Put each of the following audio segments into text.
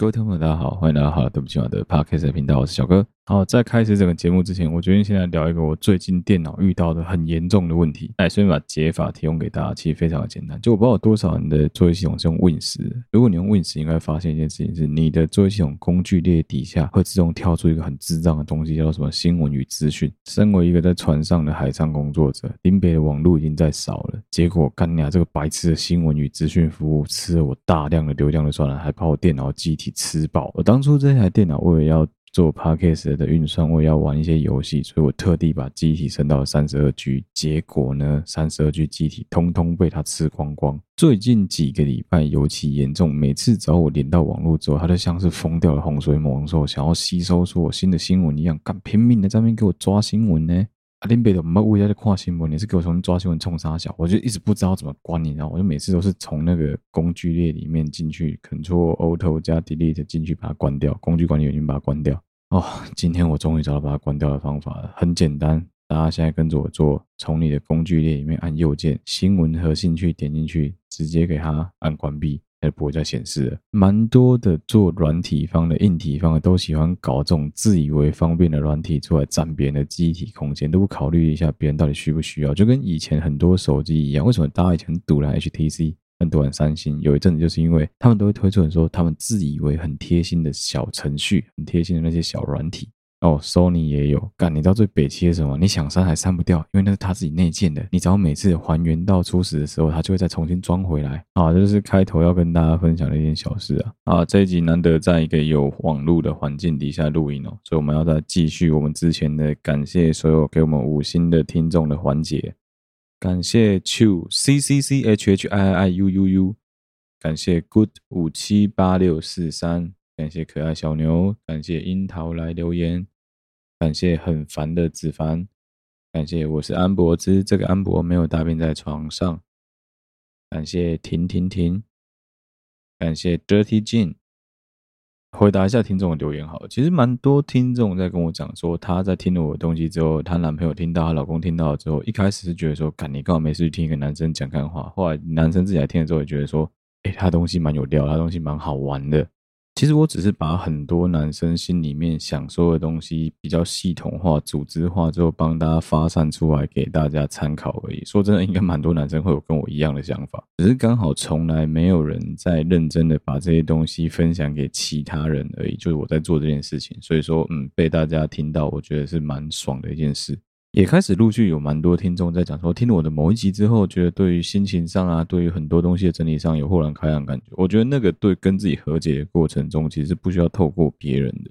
各位听众朋友，大家好，欢迎来到好了对不起我的 Podcast 频道，我是小哥。好，在开始整个节目之前，我决定先来聊一个我最近电脑遇到的很严重的问题。哎，顺便把解法提供给大家，其实非常的简单。就我不知道有多少人的作业系统是用 Win10 的。如果你用 Win10，应该发现一件事情是，你的作业系统工具列底下会自动跳出一个很智障的东西，叫做什么新闻与资讯。身为一个在船上的海上工作者，林北的网络已经在少了，结果干你啊，这个白痴的新闻与资讯服务吃了我大量的流量的算了，还把我电脑机体吃爆。我当初这台电脑为了要做 Podcast 的运算，我也要玩一些游戏，所以我特地把机体升到了三十二 G。结果呢，三十二 G 机体通通被它吃光光。最近几个礼拜尤其严重，每次找我连到网络之后，它就像是疯掉的洪水猛兽，想要吸收所有新的新闻一样，干拼命的在那边给我抓新闻呢。阿林北的，我们为了在看新闻，你是给我从抓新闻冲三小，我就一直不知道怎么关，你知道，我就每次都是从那个工具列里面进去，Ctrl Alt 加 Delete 进去把它关掉，工具管理员把它关掉。哦，今天我终于找到把它关掉的方法了，很简单，大家现在跟着我做，从你的工具列里面按右键，新闻和兴趣点进去，直接给它按关闭。它就不会再显示了。蛮多的做软体方的、硬体方的都喜欢搞这种自以为方便的软体出来占别人的机体空间，都不考虑一下别人到底需不需要。就跟以前很多手机一样，为什么大家以前很赌烂 HTC，很多人三星？有一阵子就是因为他们都会推出很多他们自以为很贴心的小程序、很贴心的那些小软体。哦，Sony 也有干，你知道最北七的什么？你想删还删不掉，因为那是他自己内建的。你只要每次还原到初始的时候，他就会再重新装回来。啊，这就是开头要跟大家分享的一件小事啊。啊，这一集难得在一个有网络的环境底下录音哦，所以我们要再继续我们之前的感谢所有给我们五星的听众的环节。感谢 Chu C C C H H I I U U U，感谢 Good 五七八六四三。感谢可爱小牛，感谢樱桃来留言，感谢很烦的子凡，感谢我是安博之，这个安博没有大便在床上，感谢停停停，感谢 Dirty Jin，回答一下听众的留言好了，其实蛮多听众在跟我讲说，她在听了我的东西之后，她男朋友听到，她老公听到之后，一开始是觉得说，干你干嘛没事听一个男生讲干话，后来男生自己来听了之后，也觉得说，诶，他东西蛮有料，他东西蛮好玩的。其实我只是把很多男生心里面想说的东西比较系统化、组织化之后，帮大家发散出来给大家参考而已。说真的，应该蛮多男生会有跟我一样的想法，只是刚好从来没有人在认真的把这些东西分享给其他人而已。就是我在做这件事情，所以说，嗯，被大家听到，我觉得是蛮爽的一件事。也开始陆续有蛮多听众在讲说，听了我的某一集之后，觉得对于心情上啊，对于很多东西的整理上有豁然开朗感觉。我觉得那个对跟自己和解的过程中，其实是不需要透过别人的。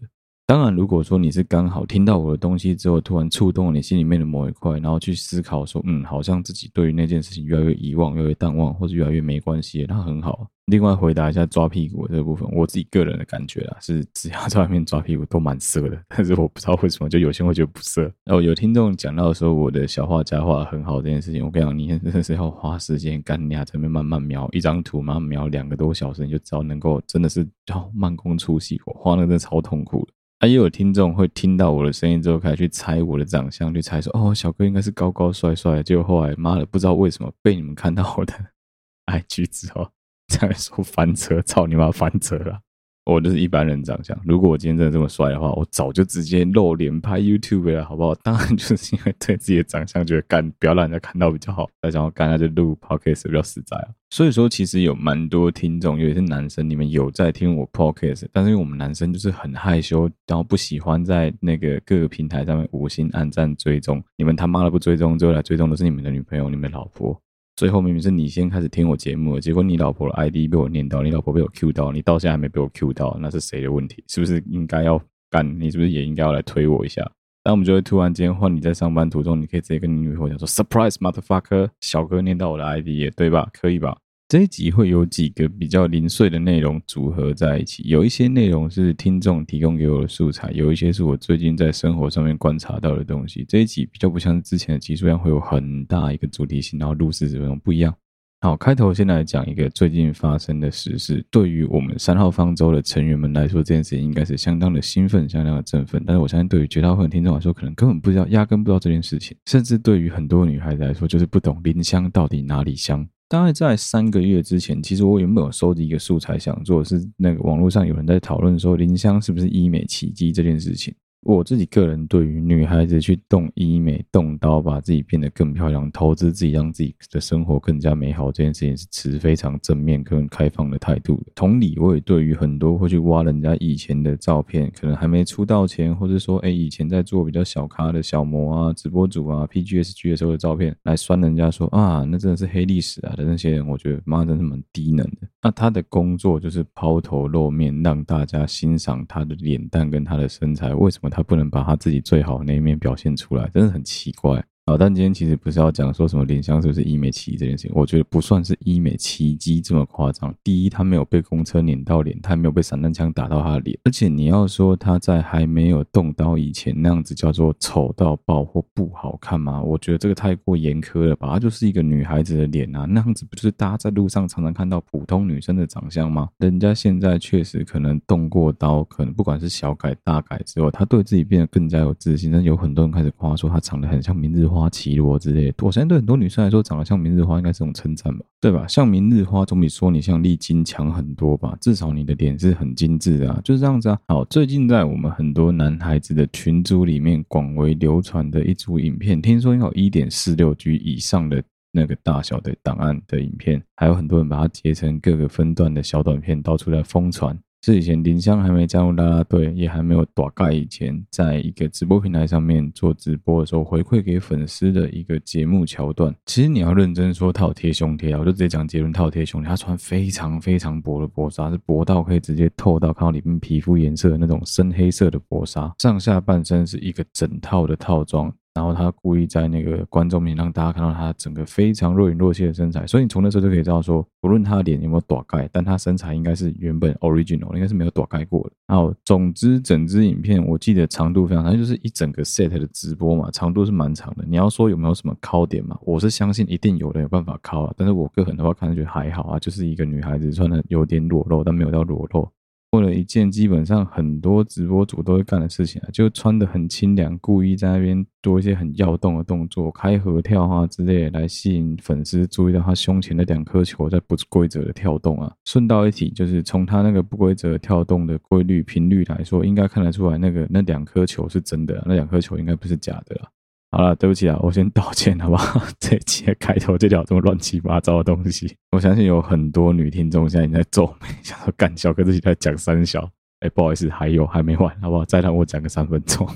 当然，如果说你是刚好听到我的东西之后，突然触动了你心里面的某一块，然后去思考说，嗯，好像自己对于那件事情越来越遗忘、越来越淡忘，或者越来越没关系，那很好。另外，回答一下抓屁股这部分，我自己个人的感觉啊，是只要在外面抓屁股都蛮色的，但是我不知道为什么，就有些人会觉得不色。然后有听众讲到说我的小画家画很好这件事情，我跟你讲，你真的是要花时间干，你还在那慢慢描一张图，慢慢描两个多小时，你就知道能够真的是叫慢工出细活，画那个真的超痛苦的。啊，也有听众会听到我的声音之后，开始去猜我的长相，去猜说，哦，小哥应该是高高帅帅。结果后来，妈的，不知道为什么被你们看到我的 IG 之后，才说翻车，操你妈翻车了。我就是一般人长相。如果我今天真的这么帅的话，我早就直接露脸拍 YouTube 了，好不好？当然就是因为对自己的长相觉得干，不要让人家看到比较好。再讲我干，那就录 Podcast 比较实在啊。所以说，其实有蛮多听众，尤其是男生，你们有在听我 Podcast，但是因为我们男生就是很害羞，然后不喜欢在那个各个平台上面五星按赞追踪。你们他妈的不追踪，最后来追踪的是你们的女朋友、你们的老婆。最后明明是你先开始听我节目，结果你老婆的 ID 被我念到，你老婆被我 Q 到，你到现在还没被我 Q 到，那是谁的问题？是不是应该要干？你是不是也应该要来推我一下？那我们就会突然间换你在上班途中，你可以直接跟你女朋友讲说：“Surprise, motherfucker！” 小哥念到我的 ID 也对吧？可以吧？这一集会有几个比较零碎的内容组合在一起，有一些内容是听众提供给我的素材，有一些是我最近在生活上面观察到的东西。这一集比较不像之前的集数一样会有很大一个主题性，然后录四十分钟不一样。好，开头先来讲一个最近发生的时事，对于我们三号方舟的成员们来说，这件事情应该是相当的兴奋，相当的振奋。但是我相信，对于绝大部分听众来说，可能根本不知道，压根不知道这件事情。甚至对于很多女孩子来说，就是不懂林香到底哪里香。大概在三个月之前，其实我原本有收集一个素材，想做的是那个网络上有人在讨论说林香是不是医美奇迹这件事情。我自己个人对于女孩子去动医美、动刀，把自己变得更漂亮，投资自己，让自己的生活更加美好这件事情，是持非常正面跟开放的态度的。同理，我也对于很多会去挖人家以前的照片，可能还没出道前，或者说哎以前在做比较小咖的小模啊、直播主啊、PGSG 的时候的照片，来酸人家说啊，那真的是黑历史啊的那些人，我觉得妈真是蛮低能的。那他的工作就是抛头露面，让大家欣赏他的脸蛋跟他的身材，为什么？他不能把他自己最好那一面表现出来，真的很奇怪。好，但今天其实不是要讲说什么脸香是不是医美奇迹这件事情，我觉得不算是医美奇迹这么夸张。第一，他没有被公车碾到脸，他没有被散弹枪打到他的脸，而且你要说他在还没有动刀以前那样子叫做丑到爆或不好看吗？我觉得这个太过严苛了吧。他就是一个女孩子的脸啊，那样子不就是大家在路上常常看到普通女生的长相吗？人家现在确实可能动过刀，可能不管是小改大改之后，他对自己变得更加有自信。但有很多人开始夸说他长得很像明日花。花绮罗之类的，我相信对很多女生来说，长得像明日花应该是种称赞吧，对吧？像明日花总比说你像丽晶强很多吧，至少你的脸是很精致啊，就是这样子啊。好，最近在我们很多男孩子的群组里面广为流传的一组影片，听说有一点四六 G 以上的那个大小的档案的影片，还有很多人把它截成各个分段的小短片，到处在疯传。是以前林香还没加入啦啦队，也还没有大盖以前，在一个直播平台上面做直播的时候，回馈给粉丝的一个节目桥段。其实你要认真说，他有贴胸贴啊，我就直接讲结论，他有贴胸贴。他穿非常非常薄的薄纱，是薄到可以直接透到看到里面皮肤颜色的那种深黑色的薄纱，上下半身是一个整套的套装。然后他故意在那个观众面让大家看到他整个非常若隐若现的身材，所以你从那时候就可以知道说，不论他的脸有没有大盖，但他身材应该是原本 original，应该是没有大盖过的。然后总之整支影片我记得长度非常长，就是一整个 set 的直播嘛，长度是蛮长的。你要说有没有什么考点嘛？我是相信一定有人有办法考啊，但是我个人的话看上去还好啊，就是一个女孩子穿的有点裸露，但没有到裸露。做了一件基本上很多直播主都会干的事情啊，就穿的很清凉，故意在那边做一些很要动的动作，开合跳啊之类的，来吸引粉丝注意到他胸前的两颗球在不规则的跳动啊。顺道一提，就是从他那个不规则跳动的规律频率来说，应该看得出来那个那两颗球是真的，那两颗球应该不是假的。好了，对不起啊，我先道歉，好不好？这期的开头就聊这么乱七八糟的东西，我相信有很多女听众现在已经在皱眉，想说干小哥自己在讲三小，哎，不好意思，还有还没完，好不好？再让我讲个三分钟。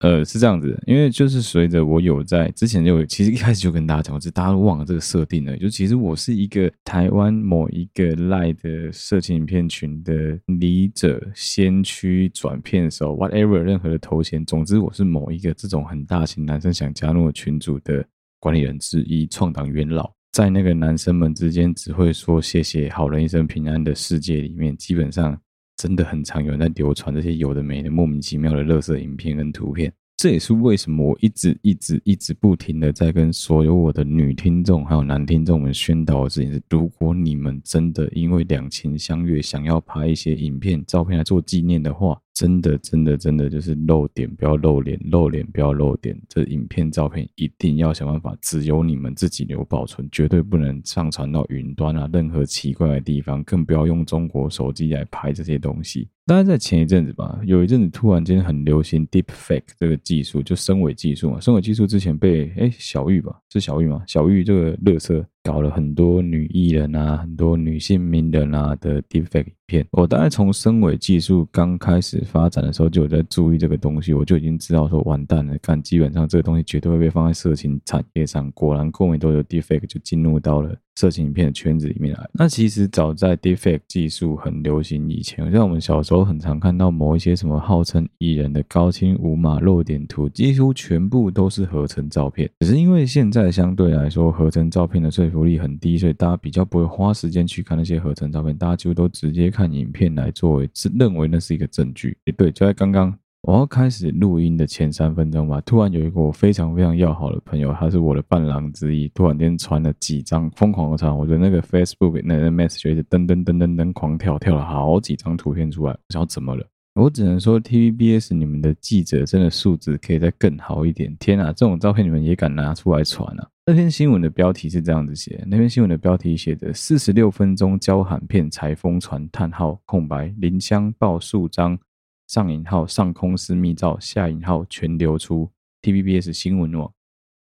呃，是这样子，因为就是随着我有在之前就其实一开始就跟大家讲，我只大家都忘了这个设定了。就其实我是一个台湾某一个赖的色情影片群的离者、先驱、转片手，whatever 任何的头衔，总之我是某一个这种很大型男生想加入的群组的管理人之一，创党元老，在那个男生们之间只会说谢谢好人一生平安的世界里面，基本上。真的很常有人在流传这些有的没的莫名其妙的垃圾影片跟图片，这也是为什么我一直一直一直不停的在跟所有我的女听众还有男听众们宣导的事情是：如果你们真的因为两情相悦，想要拍一些影片、照片来做纪念的话。真的，真的，真的就是露点不要露脸，露脸不要露点。这影片、照片一定要想办法，只有你们自己留保存，绝对不能上传到云端啊，任何奇怪的地方，更不要用中国手机来拍这些东西。大概在前一阵子吧，有一阵子突然间很流行 Deepfake 这个技术，就深伪技术嘛。深伪技术之前被哎小玉吧，是小玉吗？小玉这个乐色。搞了很多女艺人啊，很多女性名人啊的 deepfake 影片。我大概从深伪技术刚开始发展的时候，就有在注意这个东西，我就已经知道说完蛋了，看基本上这个东西绝对会被放在色情产业上。果然，过没多久 deepfake 就进入到了色情影片的圈子里面来。那其实早在 deepfake 技术很流行以前，像我们小时候很常看到某一些什么号称艺人的高清无码露点图，几乎全部都是合成照片。只是因为现在相对来说，合成照片的说服。力很低，所以大家比较不会花时间去看那些合成照片，大家几乎都直接看影片来作为是认为那是一个证据。也，对，就在刚刚我要开始录音的前三分钟吧，突然有一个我非常非常要好的朋友，他是我的伴郎之一，突然间传了几张疯狂的传，我的那个 Facebook 那个 message 就噔噔噔噔噔狂跳，跳了好几张图片出来，我想怎么了？我只能说 TVBS 你们的记者真的素质可以再更好一点。天啊，这种照片你们也敢拿出来传啊？那篇新闻的标题是这样子写，那篇新闻的标题写着四十六分钟交喊片才疯传，叹号空白林香爆数张上引号上空私密照，下引号全流出 TVBS 新闻网，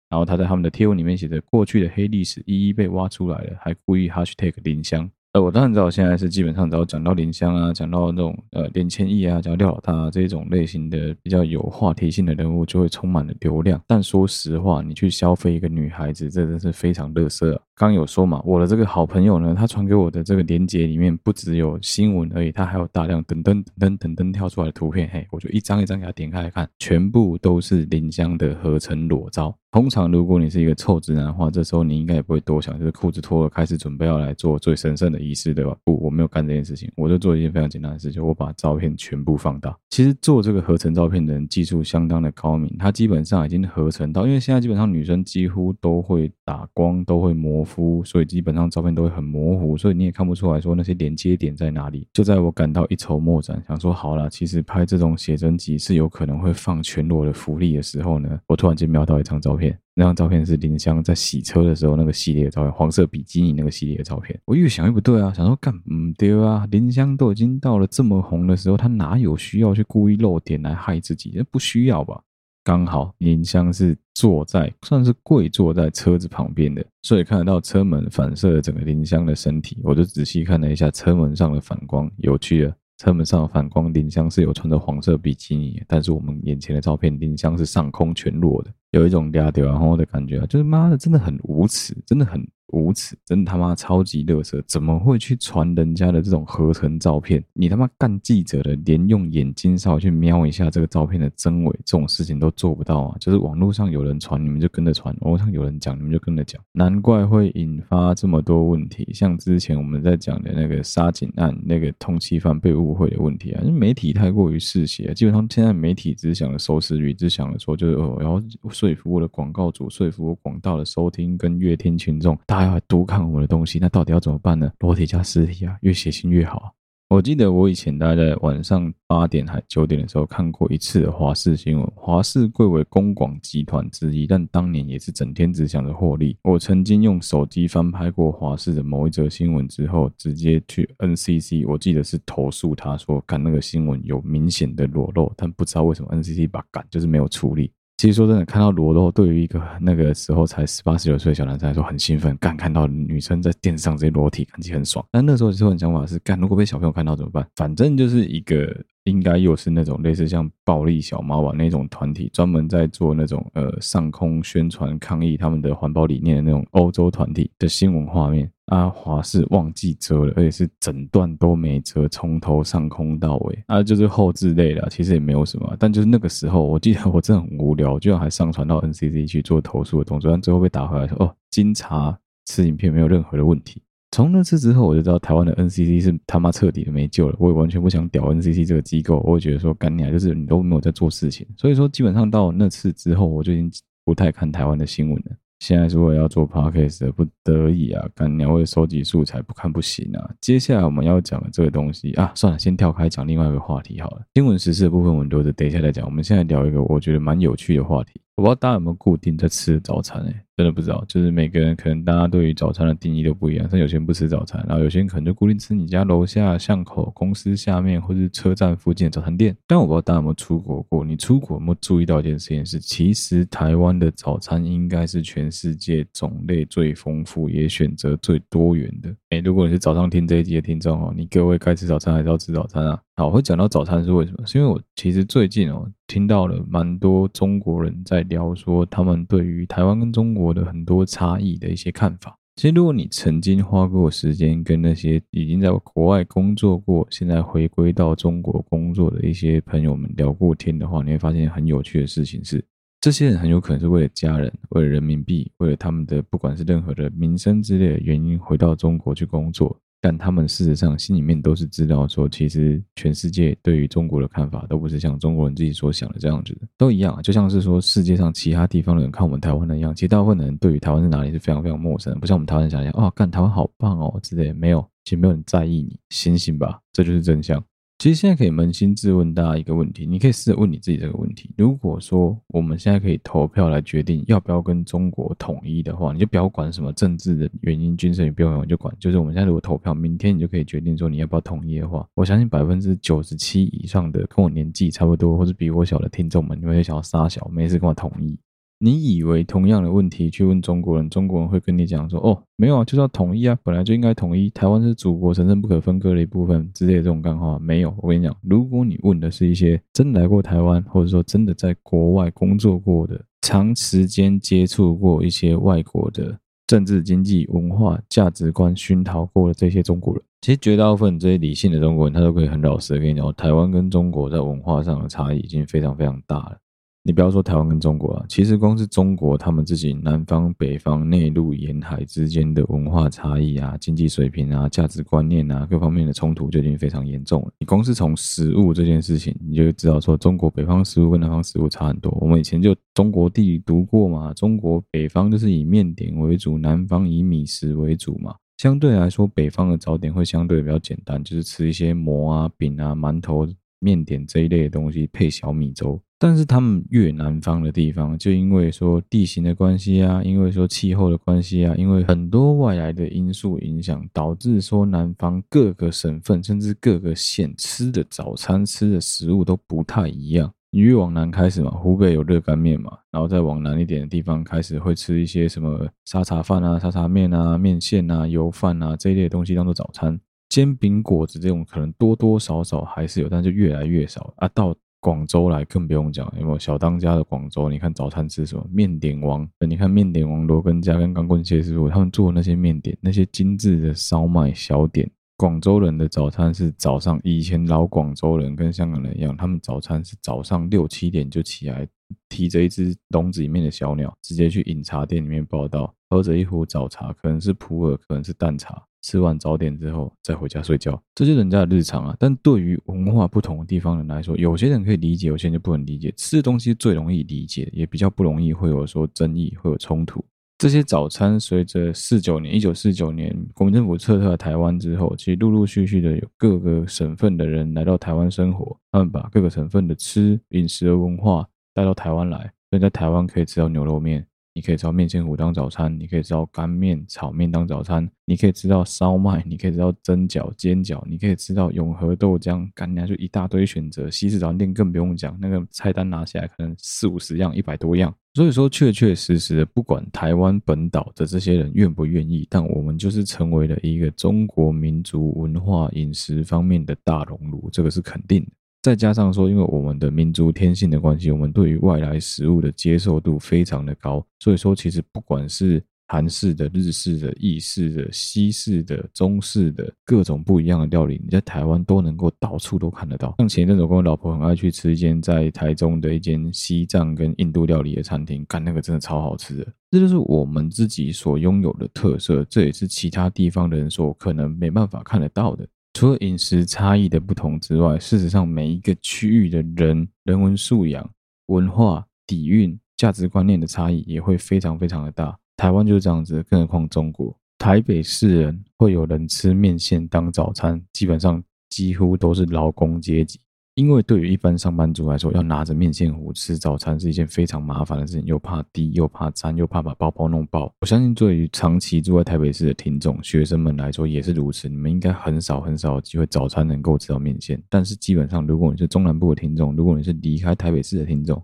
然后他在他们的贴文里面写着过去的黑历史一一被挖出来了，还故意 hashtag 林香。呃，我当然知道，现在是基本上只要讲到林香啊，讲到那种呃连千亿啊，讲到廖老大，这种类型的比较有话题性的人物，就会充满了流量。但说实话，你去消费一个女孩子，这真是非常乐色啊。刚有说嘛，我的这个好朋友呢，他传给我的这个链接里面不只有新闻而已，他还有大量噔噔噔噔噔跳出来的图片。嘿，我就一张一张给他点开来看，全部都是林襄的合成裸照。通常如果你是一个臭直男的话，这时候你应该也不会多想，就是裤子脱了，开始准备要来做最神圣的仪式，对吧？不，我没有干这件事情，我就做一件非常简单的事情，我把照片全部放大。其实做这个合成照片的人技术相当的高明，他基本上已经合成到，因为现在基本上女生几乎都会打光，都会模糊，所以基本上照片都会很模糊，所以你也看不出来说那些连接点在哪里。就在我感到一筹莫展，想说好了，其实拍这种写真集是有可能会放全裸的福利的时候呢，我突然间瞄到一张照片。那张照片是林襄在洗车的时候那个系列的照片，黄色比基尼那个系列的照片。我越想越不对啊，想说干唔对啊，林襄都已经到了这么红的时候，他哪有需要去故意露点来害自己？那不需要吧？刚好林襄是坐在算是跪坐在车子旁边的，所以看得到车门反射了整个林香的身体。我就仔细看了一下车门上的反光，有趣啊。车门上反光，林香是有穿着黄色比基尼，但是我们眼前的照片，林香是上空全裸的，有一种嗲嗲然后的感觉啊，就是妈的，真的很无耻，真的很。无耻，真他妈超级垃圾！怎么会去传人家的这种合成照片？你他妈干记者的，连用眼睛稍微去瞄一下这个照片的真伪，这种事情都做不到啊！就是网络上有人传，你们就跟着传；网络上有人讲，你们就跟着讲。难怪会引发这么多问题，像之前我们在讲的那个杀警案，那个通缉犯被误会的问题啊，因为媒体太过于嗜血，基本上现在媒体只想着收视率，只想着说就是哦，然后说服我的广告主，说服我广大的收听跟阅听群众。大家要读看我们的东西，那到底要怎么办呢？裸体加实体啊，越血腥越好啊。我记得我以前大概在晚上八点还九点的时候看过一次的华视新闻。华视贵为公广集团之一，但当年也是整天只想着获利。我曾经用手机翻拍过华视的某一则新闻之后，直接去 NCC，我记得是投诉他说，看那个新闻有明显的裸露，但不知道为什么 NCC 把赶就是没有处理。其实说真的，看到裸露，对于一个那个时候才十八十九岁的小男生来说很兴奋，干看到女生在电视上这些裸体，感觉很爽。但那时候其实很想法是，干如果被小朋友看到怎么办？反正就是一个。应该又是那种类似像暴力小猫吧那种团体，专门在做那种呃上空宣传抗议他们的环保理念的那种欧洲团体的新闻画面。阿华是忘记遮了，而且是整段都没遮，从头上空到尾。啊，就是后置类的，其实也没有什么。但就是那个时候，我记得我真的很无聊，居然还上传到 NCC 去做投诉的动作，但最后被打回来说哦，经查此影片没有任何的问题。从那次之后，我就知道台湾的 NCC 是他妈彻底的没救了。我也完全不想屌 NCC 这个机构，我会觉得说干你啊，就是你都没有在做事情。所以说，基本上到那次之后，我就已经不太看台湾的新闻了。现在如果要做 podcast 不得已啊，干娘为收集素材不看不行啊。接下来我们要讲的这个东西啊，算了，先跳开讲另外一个话题好了。新闻时事的部分我们留着等一下再讲。我们现在聊一个我觉得蛮有趣的话题。我不知道大家有没有固定在吃早餐诶、真的不知道。就是每个人可能大家对于早餐的定义都不一样，像有些人不吃早餐，然后有些人可能就固定吃你家楼下巷口、公司下面或是车站附近的早餐店。但我不知道大家有没有出国过，你出国有没有注意到一件事情是，其实台湾的早餐应该是全世界种类最丰富也选择最多元的。诶，如果你是早上听这一集的听众哦，你各位该吃早餐还是要吃早餐啊？好，我会讲到早餐是为什么？是因为我其实最近哦听到了蛮多中国人在聊说他们对于台湾跟中国的很多差异的一些看法。其实如果你曾经花过时间跟那些已经在国外工作过，现在回归到中国工作的一些朋友们聊过天的话，你会发现很有趣的事情是，这些人很有可能是为了家人、为了人民币、为了他们的不管是任何的民生之类的原因回到中国去工作。但他们事实上心里面都是知道，说其实全世界对于中国的看法都不是像中国人自己所想的这样子的，都一样啊，就像是说世界上其他地方的人看我们台湾的一样，其实大部分的人对于台湾是哪里是非常非常陌生，不像我们台湾人想象，哦，干台湾好棒哦之类的，没有，其实没有人在意你，醒醒吧，这就是真相。其实现在可以扪心自问大家一个问题，你可以试着问你自己这个问题：如果说我们现在可以投票来决定要不要跟中国统一的话，你就不要管什么政治的原因、军事也不用，你就管，就是我们现在如果投票，明天你就可以决定说你要不要统一的话，我相信百分之九十七以上的跟我年纪差不多或者比我小的听众们，你们会想要杀小，没事跟我统一。你以为同样的问题去问中国人，中国人会跟你讲说：“哦，没有啊，就是要统一啊，本来就应该统一。台湾是祖国神圣不可分割的一部分之类的这种干话，没有。我跟你讲，如果你问的是一些真来过台湾，或者说真的在国外工作过的，长时间接触过一些外国的政治、经济、文化、价值观熏陶过的这些中国人，其实绝大部分这些理性的中国人，他都可以很老实的跟你讲，台湾跟中国在文化上的差异已经非常非常大了。”你不要说台湾跟中国啊，其实光是中国他们自己南方、北方、内陆、沿海之间的文化差异啊、经济水平啊、价值观念啊各方面的冲突就已经非常严重了。你光是从食物这件事情，你就知道说中国北方食物跟南方食物差很多。我们以前就中国地理读过嘛，中国北方就是以面点为主，南方以米食为主嘛。相对来说，北方的早点会相对比较简单，就是吃一些馍啊、饼啊、馒头。面点这一类的东西配小米粥，但是他们越南方的地方，就因为说地形的关系啊，因为说气候的关系啊，因为很多外来的因素影响，导致说南方各个省份甚至各个县吃的早餐吃的食物都不太一样。你越往南开始嘛，湖北有热干面嘛，然后再往南一点的地方开始会吃一些什么沙茶饭啊、沙茶面啊、面线啊、油饭啊这一类的东西当做早餐。煎饼果子这种可能多多少少还是有，但是越来越少啊。到广州来更不用讲，有没有小当家的广州？你看早餐吃什么？面点王，你看面点王罗根家跟钢棍谢师傅他们做那些面点，那些精致的烧麦小点。广州人的早餐是早上，以前老广州人跟香港人一样，他们早餐是早上六七点就起来，提着一只笼子里面的小鸟，直接去饮茶店里面报道，喝着一壶早茶，可能是普洱，可能是淡茶。吃完早点之后再回家睡觉，这就是人家的日常啊。但对于文化不同的地方人来说，有些人可以理解，有些人就不能理解。吃的东西最容易理解，也比较不容易会有说争议，会有冲突。这些早餐随着四九年，一九四九年国民政府撤退台湾之后，其实陆陆续续的有各个省份的人来到台湾生活，他们把各个省份的吃饮食的文化带到台湾来，所以在台湾可以吃到牛肉面。你可以吃到面线糊当早餐，你可以吃到干面、炒面当早餐，你可以吃到烧麦，你可以吃到蒸饺、煎饺，你可以吃到永和豆浆，干娘就一大堆选择。西式早餐店更不用讲，那个菜单拿起来可能四五十样、一百多样。所以说，确确实实的，不管台湾本岛的这些人愿不愿意，但我们就是成为了一个中国民族文化饮食方面的大熔炉，这个是肯定的。再加上说，因为我们的民族天性的关系，我们对于外来食物的接受度非常的高，所以说其实不管是韩式的、日式的、意式的、西式的、中式的各种不一样的料理，你在台湾都能够到处都看得到。像前阵子我跟我老婆很爱去吃一间在台中的一间西藏跟印度料理的餐厅，干那个真的超好吃的。这就是我们自己所拥有的特色，这也是其他地方的人所可能没办法看得到的。除了饮食差异的不同之外，事实上每一个区域的人人文素养、文化底蕴、价值观念的差异也会非常非常的大。台湾就是这样子，更何况中国。台北市人会有人吃面线当早餐，基本上几乎都是劳工阶级。因为对于一般上班族来说，要拿着面线糊吃早餐是一件非常麻烦的事情，又怕滴，又怕沾，又怕把包包弄爆。我相信，对于长期住在台北市的听众、学生们来说也是如此。你们应该很少很少有机会早餐能够吃到面线，但是基本上，如果你是中南部的听众，如果你是离开台北市的听众，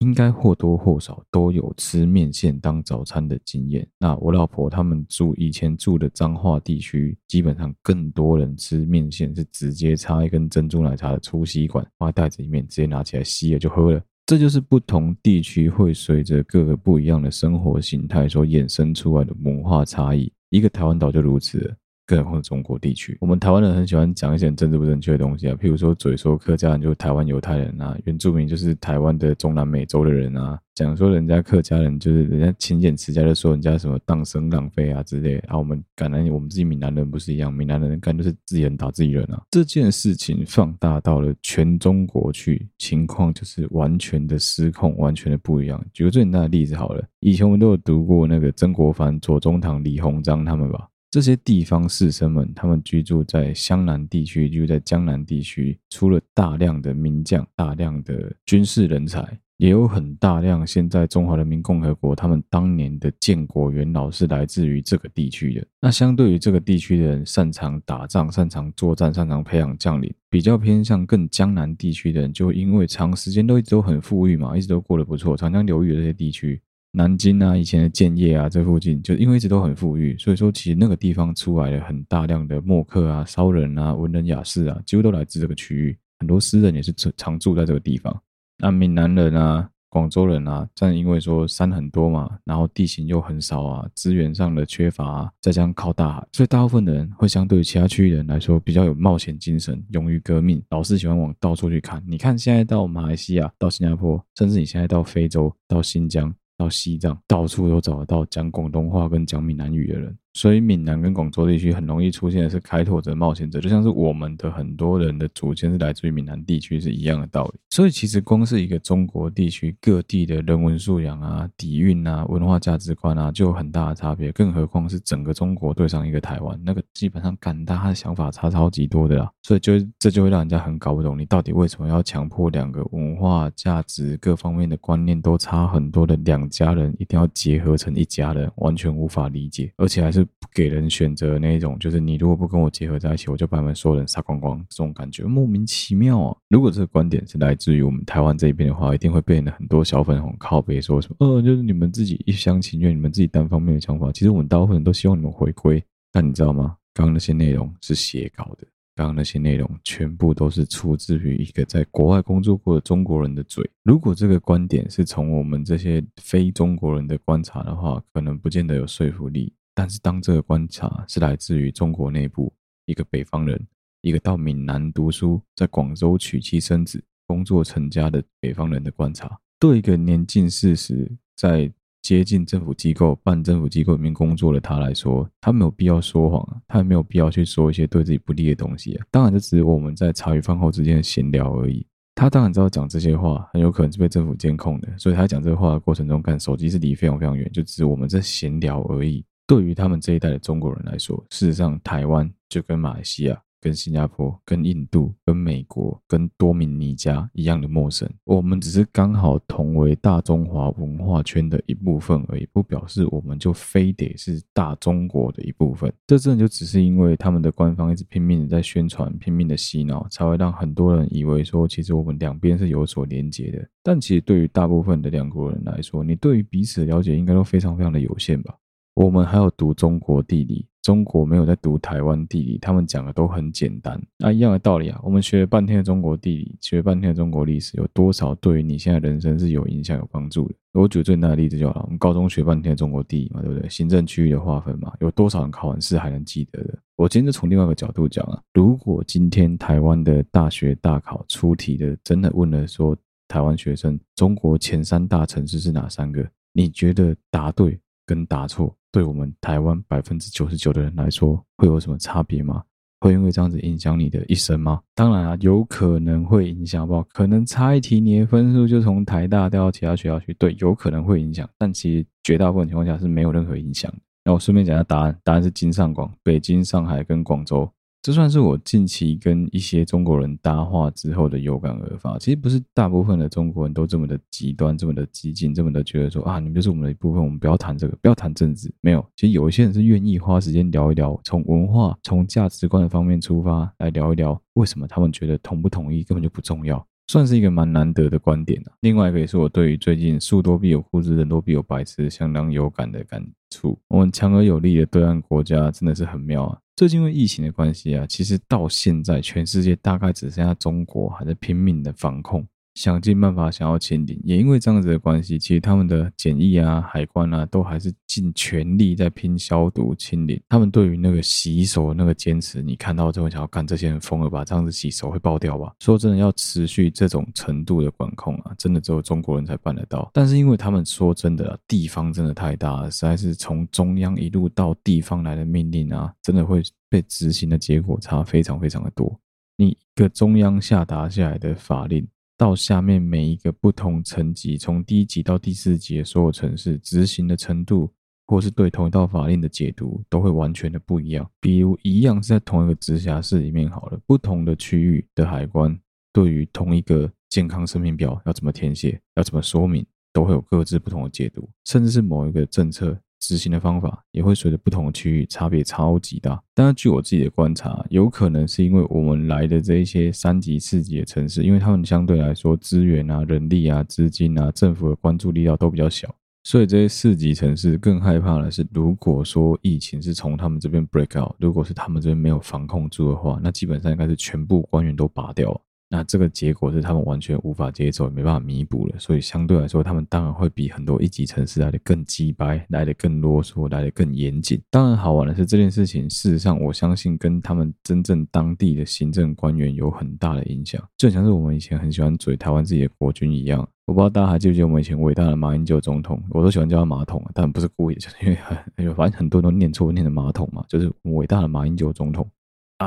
应该或多或少都有吃面线当早餐的经验。那我老婆他们住以前住的彰化地区，基本上更多人吃面线是直接插一根珍珠奶茶的粗吸管放在袋子里面，直接拿起来吸了就喝了。这就是不同地区会随着各个不一样的生活形态所衍生出来的文化差异。一个台湾岛就如此。更何况中国地区，我们台湾人很喜欢讲一些政治不正确的东西啊，譬如说嘴说客家人就是台湾犹太人啊，原住民就是台湾的中南美洲的人啊，讲说人家客家人就是人家勤俭持家，就说人家什么荡生浪费啊之类，然后我们感觉我们自己闽南人不是一样，闽南人干就是自己人打自己人啊，这件事情放大到了全中国去，情况就是完全的失控，完全的不一样。举个最简单的例子好了，以前我们都有读过那个曾国藩、左宗棠、李鸿章他们吧。这些地方士绅们，他们居住在湘南地区，居住在江南地区，出了大量的名将，大量的军事人才。也有很大量现在中华人民共和国他们当年的建国元老是来自于这个地区的。那相对于这个地区的人擅长打仗、擅长作战、擅长培养将领，比较偏向更江南地区的人，就因为长时间都一直都很富裕嘛，一直都过得不错。长江流域的这些地区，南京啊，以前的建业啊，这附近就因为一直都很富裕，所以说其实那个地方出来了很大量的墨客啊、骚人啊、文人雅士啊，几乎都来自这个区域。很多诗人也是常住在这个地方。那闽南人啊、广州人啊，但因为说山很多嘛，然后地形又很少啊，资源上的缺乏，再加上靠大海，所以大部分的人会相对于其他区域人来说，比较有冒险精神，勇于革命，老是喜欢往到处去看。你看现在到马来西亚、到新加坡，甚至你现在到非洲、到新疆、到西藏，到处都找得到讲广东话跟讲闽南语的人。所以，闽南跟广州地区很容易出现的是开拓者、冒险者，就像是我们的很多人的祖先是来自于闽南地区是一样的道理。所以，其实光是一个中国地区各地的人文素养啊、底蕴啊、文化价值观啊，就有很大的差别。更何况是整个中国对上一个台湾，那个基本上敢大他的想法差超级多的啦。所以，就这就会让人家很搞不懂，你到底为什么要强迫两个文化价值各方面的观念都差很多的两家人一定要结合成一家人，完全无法理解，而且还是。不给人选择那一种，就是你如果不跟我结合在一起，我就把你们所有人杀光光，这种感觉莫名其妙啊！如果这个观点是来自于我们台湾这一边的话，一定会被很多小粉红靠背说什么，呃，就是你们自己一厢情愿，你们自己单方面的想法。其实我们大部分人都希望你们回归，但你知道吗？刚刚那些内容是写稿的。刚刚那些内容全部都是出自于一个在国外工作过的中国人的嘴。如果这个观点是从我们这些非中国人的观察的话，可能不见得有说服力。但是当这个观察是来自于中国内部一个北方人，一个到闽南读书，在广州娶妻生子、工作成家的北方人的观察，对一个年近四十在接近政府机构、半政府机构里面工作的他来说，他没有必要说谎啊，他也没有必要去说一些对自己不利的东西啊。当然，这只是我们在茶余饭后之间的闲聊而已。他当然知道讲这些话很有可能是被政府监控的，所以他讲这个话的过程中，看手机是离非常非常远，就只是我们在闲聊而已。对于他们这一代的中国人来说，事实上，台湾就跟马来西亚。跟新加坡、跟印度、跟美国、跟多米尼加一样的陌生，我们只是刚好同为大中华文化圈的一部分而已，不表示我们就非得是大中国的一部分。这真的就只是因为他们的官方一直拼命的在宣传、拼命的洗脑，才会让很多人以为说，其实我们两边是有所连结的。但其实对于大部分的两国人来说，你对于彼此的了解应该都非常非常的有限吧？我们还有读中国地理，中国没有在读台湾地理，他们讲的都很简单。那一样的道理啊，我们学了半天的中国地理，学了半天的中国历史，有多少对于你现在人生是有影响、有帮助的？我举最大的例子就好了，我们高中学半天中国地理嘛，对不对？行政区域的划分嘛，有多少人考完试还能记得的？我今天就从另外一个角度讲啊，如果今天台湾的大学大考出题的真的问了说，台湾学生中国前三大城市是哪三个？你觉得答对跟答错？对我们台湾百分之九十九的人来说，会有什么差别吗？会因为这样子影响你的一生吗？当然啊，有可能会影响不。可能差一题，你的分数就从台大调到其他学校去。对，有可能会影响，但其实绝大部分情况下是没有任何影响。那我顺便讲下答案，答案是京上广，北京、上海跟广州。这算是我近期跟一些中国人搭话之后的有感而发。其实不是大部分的中国人都这么的极端，这么的激进，这么的觉得说啊，你们就是我们的一部分，我们不要谈这个，不要谈政治。没有，其实有一些人是愿意花时间聊一聊，从文化、从价值观的方面出发来聊一聊，为什么他们觉得同不同意根本就不重要，算是一个蛮难得的观点啊。另外一个也是我对于最近树多必有枯枝，人多必有白痴相当有感的感触。我们强而有力的对岸国家真的是很妙啊。最近因为疫情的关系啊，其实到现在全世界大概只剩下中国还在拼命的防控。想尽办法想要清零，也因为这样子的关系，其实他们的检疫啊、海关啊，都还是尽全力在拼消毒清零。他们对于那个洗手那个坚持，你看到之后想要干这些人疯了吧？这样子洗手会爆掉吧？说真的，要持续这种程度的管控啊，真的只有中国人才办得到。但是因为他们说真的，地方真的太大了，实在是从中央一路到地方来的命令啊，真的会被执行的结果差非常非常的多。你一个中央下达下来的法令。到下面每一个不同层级，从第一级到第四级的所有城市执行的程度，或是对同一道法令的解读都会完全的不一样。比如，一样是在同一个直辖市里面好了，不同的区域的海关对于同一个健康声明表要怎么填写，要怎么说明，都会有各自不同的解读，甚至是某一个政策。执行的方法也会随着不同的区域差别超级大。当然，据我自己的观察，有可能是因为我们来的这一些三级、四级的城市，因为他们相对来说资源啊、人力啊、资金啊、政府的关注力道都比较小，所以这些四级城市更害怕的是，如果说疫情是从他们这边 break out，如果是他们这边没有防控住的话，那基本上应该是全部官员都拔掉了。那这个结果是他们完全无法接受，也没办法弥补了，所以相对来说，他们当然会比很多一级城市来的更鸡掰，来的更啰嗦，来的更严谨。当然，好玩的是这件事情，事实上我相信跟他们真正当地的行政官员有很大的影响。就像是我们以前很喜欢嘴台湾自己的国军一样，我不知道大家还记不记得我们以前伟大的马英九总统，我都喜欢叫他马桶，但不是故意，就是因为很，反正很多人都念错，念的马桶嘛，就是伟大的马英九总统。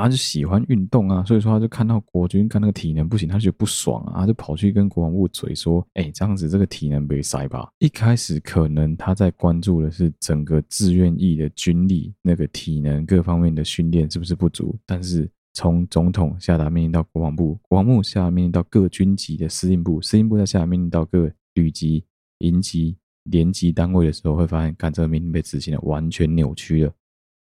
他就喜欢运动啊，所以说他就看到国军看那个体能不行，他就觉得不爽啊，他就跑去跟国防部嘴说：“哎，这样子这个体能没塞吧？”一开始可能他在关注的是整个志愿役的军力那个体能各方面的训练是不是不足，但是从总统下达命令到国防部，国防部下达命令到各军级的司令部，司令部再下达命令到各旅级、营级、连级单位的时候，会发现，看这个命令被执行的完全扭曲了。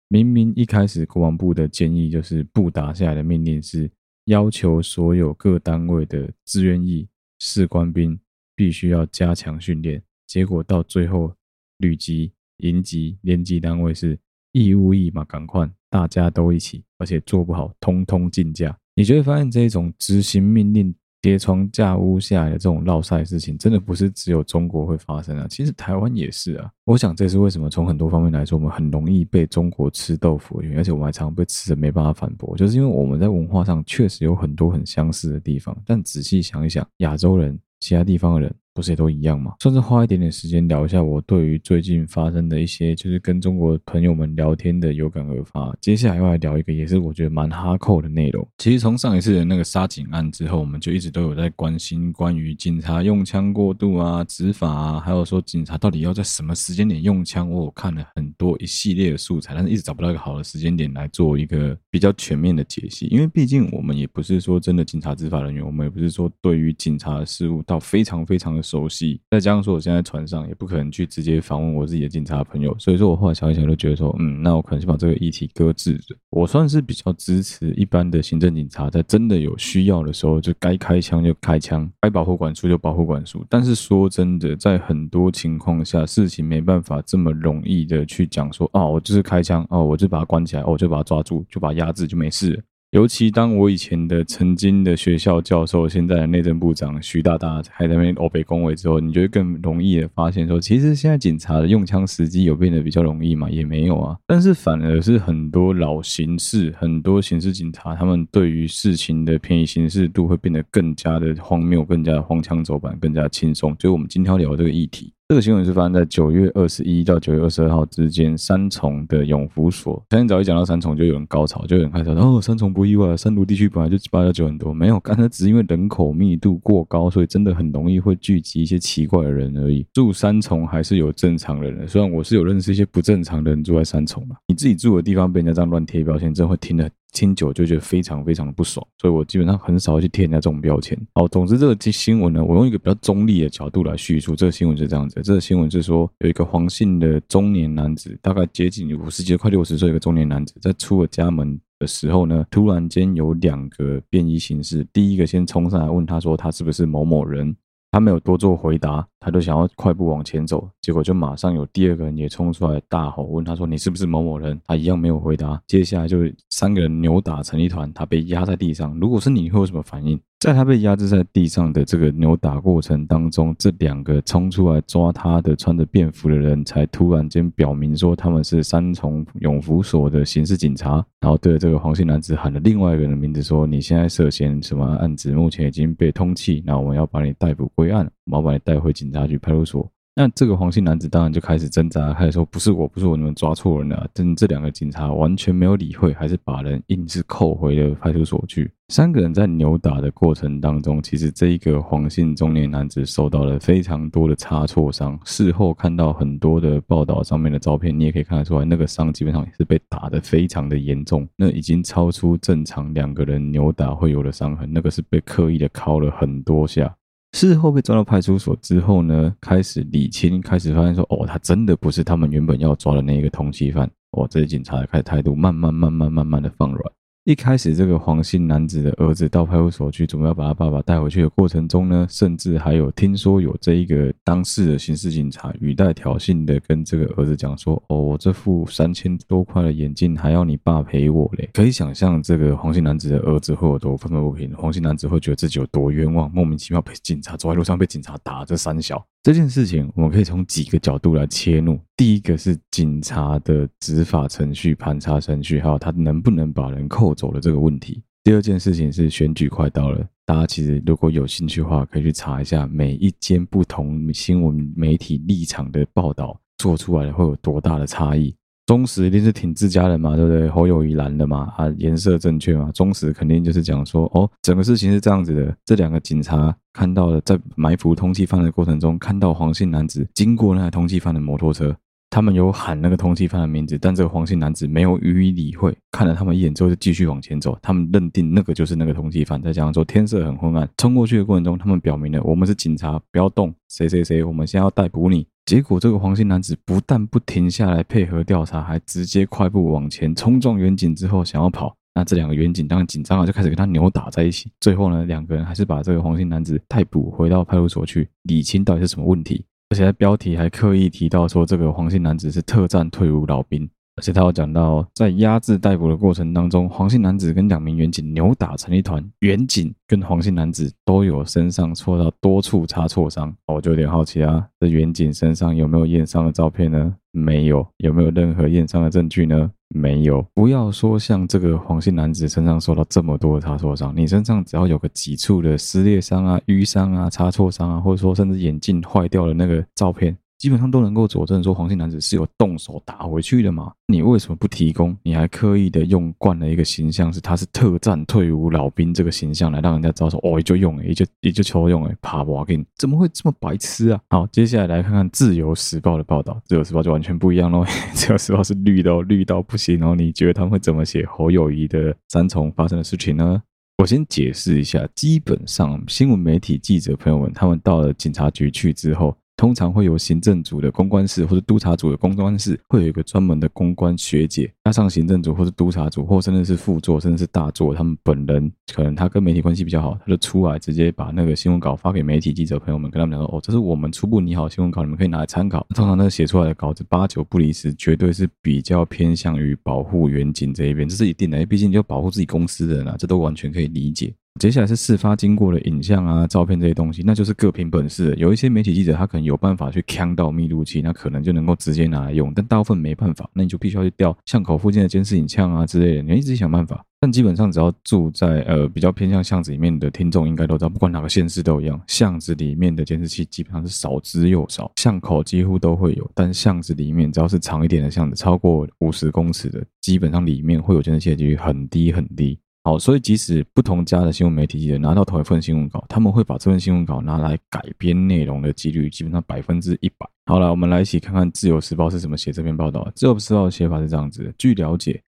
明明一开始国防部的建议就是不打下来的命令是要求所有各单位的志愿役士官兵必须要加强训练，结果到最后旅级、营级、连级单位是义务役嘛，赶快大家都一起，而且做不好通通进价。你就会发现这种执行命令。叠床架屋下来的这种落晒事情，真的不是只有中国会发生啊，其实台湾也是啊。我想这是为什么从很多方面来说，我们很容易被中国吃豆腐的原因，而且我们还常常被吃的没办法反驳，就是因为我们在文化上确实有很多很相似的地方，但仔细想一想，亚洲人、其他地方的人。不是也都一样吗？算是花一点点时间聊一下我对于最近发生的一些，就是跟中国朋友们聊天的有感而发。接下来要来聊一个，也是我觉得蛮哈扣的内容。其实从上一次的那个杀警案之后，我们就一直都有在关心关于警察用枪过度啊、执法啊，还有说警察到底要在什么时间点用枪。我看了很多一系列的素材，但是一直找不到一个好的时间点来做一个比较全面的解析。因为毕竟我们也不是说真的警察执法人员，我们也不是说对于警察的事务到非常非常的。熟悉，再加上说我现在在船上也不可能去直接访问我自己的警察朋友，所以说我后来想一想就觉得说，嗯，那我可能先把这个议题搁置着。我算是比较支持一般的行政警察在真的有需要的时候就该开枪就开枪，该保护管束就保护管束。但是说真的，在很多情况下，事情没办法这么容易的去讲说，哦，我就是开枪，哦，我就把他关起来，哦，我就把他抓住，就把他压制就没事。尤其当我以前的曾经的学校教授，现在的内政部长徐大大还在那边欧北恭维之后，你就会更容易的发现说，其实现在警察的用枪时机有变得比较容易吗？也没有啊。但是反而是很多老刑事、很多刑事警察，他们对于事情的便宜行事度会变得更加的荒谬，更加的荒腔走板，更加轻松。所以我们今天要聊这个议题。这个新闻是发生在九月二十一到九月二十二号之间，三重的永福所。相信早一讲到三重，就有人高潮，就有人开始说：“哦，三重不意外，三芦地区本来就八加九很多，没有，刚才只是因为人口密度过高，所以真的很容易会聚集一些奇怪的人而已。住三重还是有正常人，虽然我是有认识一些不正常的人住在三重嘛。你自己住的地方被人家这样乱贴标签，真会听得。听久就觉得非常非常的不爽，所以我基本上很少去贴人家这种标签。好，总之这个新闻呢，我用一个比较中立的角度来叙述。这个新闻是这样子，这个新闻是说有一个黄姓的中年男子，大概接近五十几快六十岁一个中年男子，在出了家门的时候呢，突然间有两个便衣刑事，第一个先冲上来问他说他是不是某某人。他没有多做回答，他就想要快步往前走，结果就马上有第二个人也冲出来大吼，问他说：“你是不是某某人？”他一样没有回答。接下来就三个人扭打成一团，他被压在地上。如果是你，会有什么反应？在他被压制在地上的这个扭打过程当中，这两个冲出来抓他的穿着便服的人才突然间表明说他们是三重永福所的刑事警察，然后对着这个黄姓男子喊了另外一个人的名字说：“你现在涉嫌什么案子？目前已经被通缉，那我们要把你逮捕归案，我们要把你带回警察局派出所。”那这个黄姓男子当然就开始挣扎，开始说不是我，不是我，你们抓错人了。但这两个警察完全没有理会，还是把人硬是扣回了派出所去。三个人在扭打的过程当中，其实这一个黄姓中年男子受到了非常多的擦挫伤。事后看到很多的报道上面的照片，你也可以看得出来，那个伤基本上也是被打得非常的严重，那已经超出正常两个人扭打会有的伤痕，那个是被刻意的敲了很多下。事后被抓到派出所之后呢，开始理清，开始发现说，哦，他真的不是他们原本要抓的那个通缉犯。哦，这些警察开始态度慢慢、慢慢、慢慢的放软。一开始，这个黄姓男子的儿子到派出所去，准备要把他爸爸带回去的过程中呢，甚至还有听说有这一个当事的刑事警察语带挑衅的跟这个儿子讲说：“哦，我这副三千多块的眼镜还要你爸赔我嘞！”可以想象这个黄姓男子的儿子会有多愤愤不平，黄姓男子会觉得自己有多冤枉，莫名其妙被警察走在路上被警察打，这三小。这件事情，我们可以从几个角度来切入。第一个是警察的执法程序、盘查程序，还有他能不能把人扣走的这个问题。第二件事情是选举快到了，大家其实如果有兴趣的话，可以去查一下每一间不同新闻媒体立场的报道做出来的会有多大的差异。忠实一定是挺自家人嘛，对不对？侯友宜蓝的嘛，啊，颜色正确嘛。忠实肯定就是讲说，哦，整个事情是这样子的。这两个警察看到了在埋伏通缉犯的过程中，看到黄姓男子经过那台通缉犯的摩托车，他们有喊那个通缉犯的名字，但这个黄姓男子没有予以理会，看了他们一眼之后就继续往前走。他们认定那个就是那个通缉犯。再加上说天色很昏暗，冲过去的过程中，他们表明了我们是警察，不要动，谁谁谁，我们先要逮捕你。结果，这个黄姓男子不但不停下来配合调查，还直接快步往前冲撞员警之后想要跑。那这两个员警当然紧张了，就开始跟他扭打在一起。最后呢，两个人还是把这个黄姓男子逮捕回到派出所去理清到底是什么问题。而且在标题还刻意提到说，这个黄姓男子是特战退伍老兵。而且他有讲到，在压制逮捕的过程当中，黄姓男子跟两名员警扭打成一团，员警跟黄姓男子都有身上受到多处擦挫伤。我就有点好奇啊，这员警身上有没有验伤的照片呢？没有。有没有任何验伤的证据呢？没有。不要说像这个黄姓男子身上受到这么多的擦挫伤，你身上只要有个几处的撕裂伤啊、淤伤啊、擦挫伤啊，或者说甚至眼镜坏掉的那个照片。基本上都能够佐证说黄姓男子是有动手打回去的嘛？你为什么不提供？你还刻意的用惯了一个形象，是他是特战退伍老兵这个形象来让人家知道说哦，就用诶，就也就求用哎，啪我给你，怎么会这么白痴啊？好，接下来来看看自由时报的报道，自由时报就完全不一样喽。自由时报是绿到绿到不行哦，你觉得他们会怎么写侯友宜的三重发生的事情呢？我先解释一下，基本上新闻媒体记者朋友们，他们到了警察局去之后。通常会有行政组的公关室或者督察组的公关室，会有一个专门的公关学姐，加上行政组或者督察组，或甚至是副座，甚至是大座，他们本人可能他跟媒体关系比较好，他就出来直接把那个新闻稿发给媒体记者朋友们，跟他们讲说：“哦，这是我们初步拟好新闻稿，你们可以拿来参考。”通常那写出来的稿子八九不离十，绝对是比较偏向于保护远景这一边，这是一定的，毕竟就保护自己公司的人啊，这都完全可以理解。接下来是事发经过的影像啊、照片这些东西，那就是各凭本事。有一些媒体记者他可能有办法去呛到密录器，那可能就能够直接拿来用，但大部分没办法，那你就必须要去调巷口附近的监视影像啊之类的，你要一直想办法。但基本上只要住在呃比较偏向巷子里面的听众，应该都知道，不管哪个县市都一样，巷子里面的监视器基本上是少之又少，巷口几乎都会有，但巷子里面只要是长一点的巷子，超过五十公尺的，基本上里面会有监视器的几率很低很低。好，所以即使不同家的新闻媒体记者拿到同一份新闻稿，他们会把这份新闻稿拿来改编内容的几率基本上百分之一百。好了，我们来一起看看《自由时报》是怎么写这篇报道。《自由时报》的写法是这样子：据了解，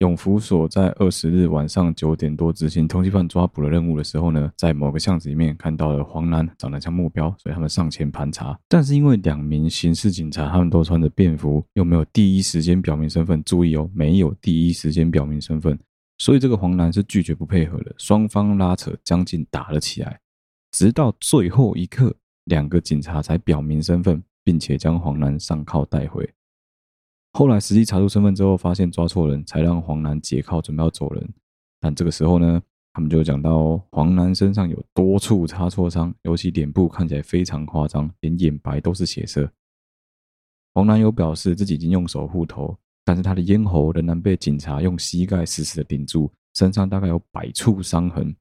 永福所在二十日晚上九点多执行通缉犯抓捕的任务的时候呢，在某个巷子里面看到了黄男长得像目标，所以他们上前盘查。但是因为两名刑事警察他们都穿着便服，又没有第一时间表明身份，注意哦，没有第一时间表明身份。所以这个黄男是拒绝不配合的，双方拉扯将近打了起来，直到最后一刻，两个警察才表明身份，并且将黄男上铐带回。后来实际查出身份之后，发现抓错人，才让黄男解铐准备要走人。但这个时候呢，他们就讲到黄男身上有多处擦挫伤，尤其脸部看起来非常夸张，连眼白都是血色。黄男有表示自己已经用手护头。但是他的咽喉仍然被警察用膝盖死死的顶住，身上大概有百处伤痕。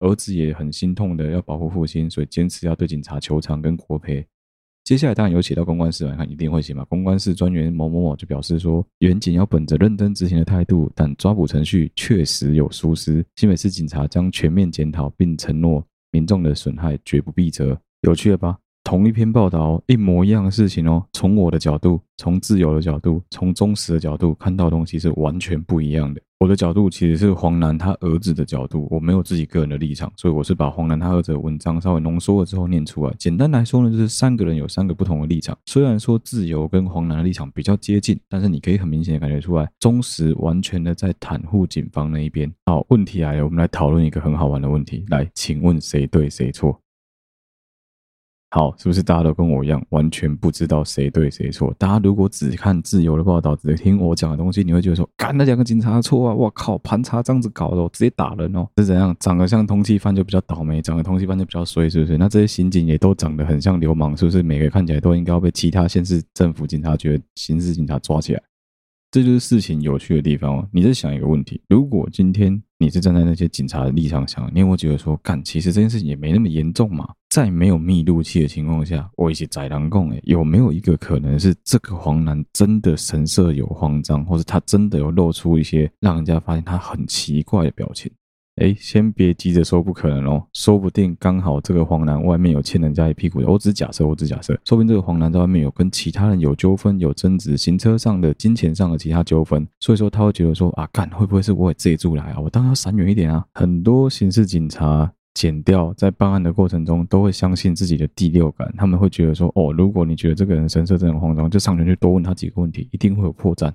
儿子也很心痛的要保护父亲，所以坚持要对警察求偿跟国赔。接下来当然有写到公关室来看，一定会写嘛。公关室专员某某某就表示说，远警要本着认真执行的态度，但抓捕程序确实有疏失。新北市警察将全面检讨，并承诺民众的损害绝不避责。有趣了吧？同一篇报道，一模一样的事情哦。从我的角度，从自由的角度，从忠实的角度看到的东西是完全不一样的。我的角度其实是黄男他儿子的角度，我没有自己个人的立场，所以我是把黄男他儿子的文章稍微浓缩了之后念出来。简单来说呢，就是三个人有三个不同的立场。虽然说自由跟黄男的立场比较接近，但是你可以很明显的感觉出来，忠实完全的在袒护警方那一边。好，问题来了，我们来讨论一个很好玩的问题。来，请问谁对谁错？好，是不是大家都跟我一样，完全不知道谁对谁错？大家如果只看自由的报道，只听我讲的东西，你会觉得说，干那两个警察错啊！我靠，盘查这样子搞的，我直接打人哦！是怎样？长得像通缉犯就比较倒霉，长得通缉犯就比较衰，是不是？那这些刑警也都长得很像流氓，是不是？每个看起来都应该要被其他县市政府警察局刑事警察抓起来。这就是事情有趣的地方哦。你在想一个问题：如果今天你是站在那些警察的立场想，你有没有觉得说，干，其实这件事情也没那么严重嘛？在没有密录器的情况下，我一起宰狼共，诶，有没有一个可能是这个黄男真的神色有慌张，或者他真的有露出一些让人家发现他很奇怪的表情？哎，先别急着说不可能哦，说不定刚好这个黄男外面有欠人家一屁股的。我只假设，我只假设，说不定这个黄男在外面有跟其他人有纠纷、有争执，行车上的、金钱上的其他纠纷，所以说他会觉得说啊，干会不会是我也自己住来啊？我当然要闪远一点啊！很多刑事警察检调在办案的过程中，都会相信自己的第六感，他们会觉得说，哦，如果你觉得这个人神色真的很慌张，就上前去多问他几个问题，一定会有破绽。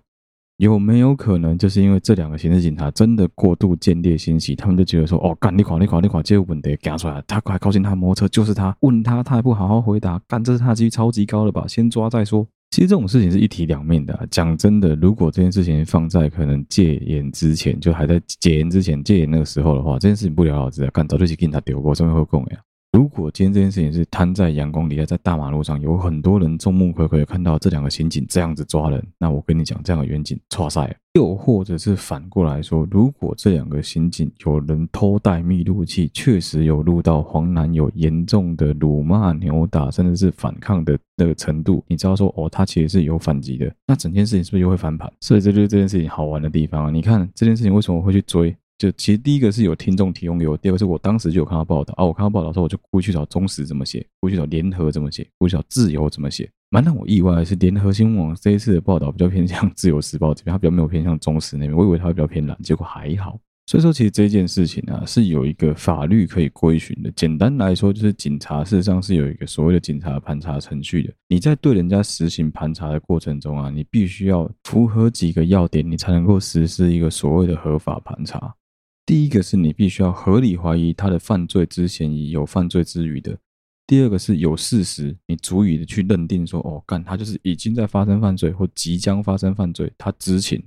有没有可能，就是因为这两个刑事警察真的过度间谍心喜，他们就觉得说，哦，干你垮你垮你垮，这个问题给出来，他快靠近他摩托车，就是他，问他他还不好好回答，干这是他几率超级高了吧？先抓再说。其实这种事情是一体两面的。讲真的，如果这件事情放在可能戒严之前，就还在戒严之前戒严那个时候的话，这件事情不了了之啊，干早就去给他丢过，上面会供呀。如果今天这件事情是摊在阳光底下，在大马路上，有很多人众目睽睽看到这两个刑警这样子抓人，那我跟你讲，这样的员警错赛。又或者是反过来说，如果这两个刑警有人偷带密录器，确实有录到黄男有严重的辱骂、扭打，甚至是反抗的那个程度，你知道说哦，他其实是有反击的，那整件事情是不是又会翻盘？所以这就是这件事情好玩的地方啊！你看这件事情为什么会去追？就其实第一个是有听众提供给我，第二个是我当时就有看到报道啊，我看到报道之后，我就故意去找中时怎么写，故意去找联合怎么写，故意去找自由怎么写。蛮让我意外的是，联合新闻网这一次的报道比较偏向 自由时报这边，它比较没有偏向中时那边，我以为它会比较偏蓝，结果还好。所以说，其实这件事情啊，是有一个法律可以归循的。简单来说，就是警察事实上是有一个所谓的警察盘查程序的。你在对人家实行盘查的过程中啊，你必须要符合几个要点，你才能够实施一个所谓的合法盘查。第一个是你必须要合理怀疑他的犯罪之嫌疑，有犯罪之余的。第二个是有事实，你足以的去认定说，哦，干他就是已经在发生犯罪或即将发生犯罪，他知情。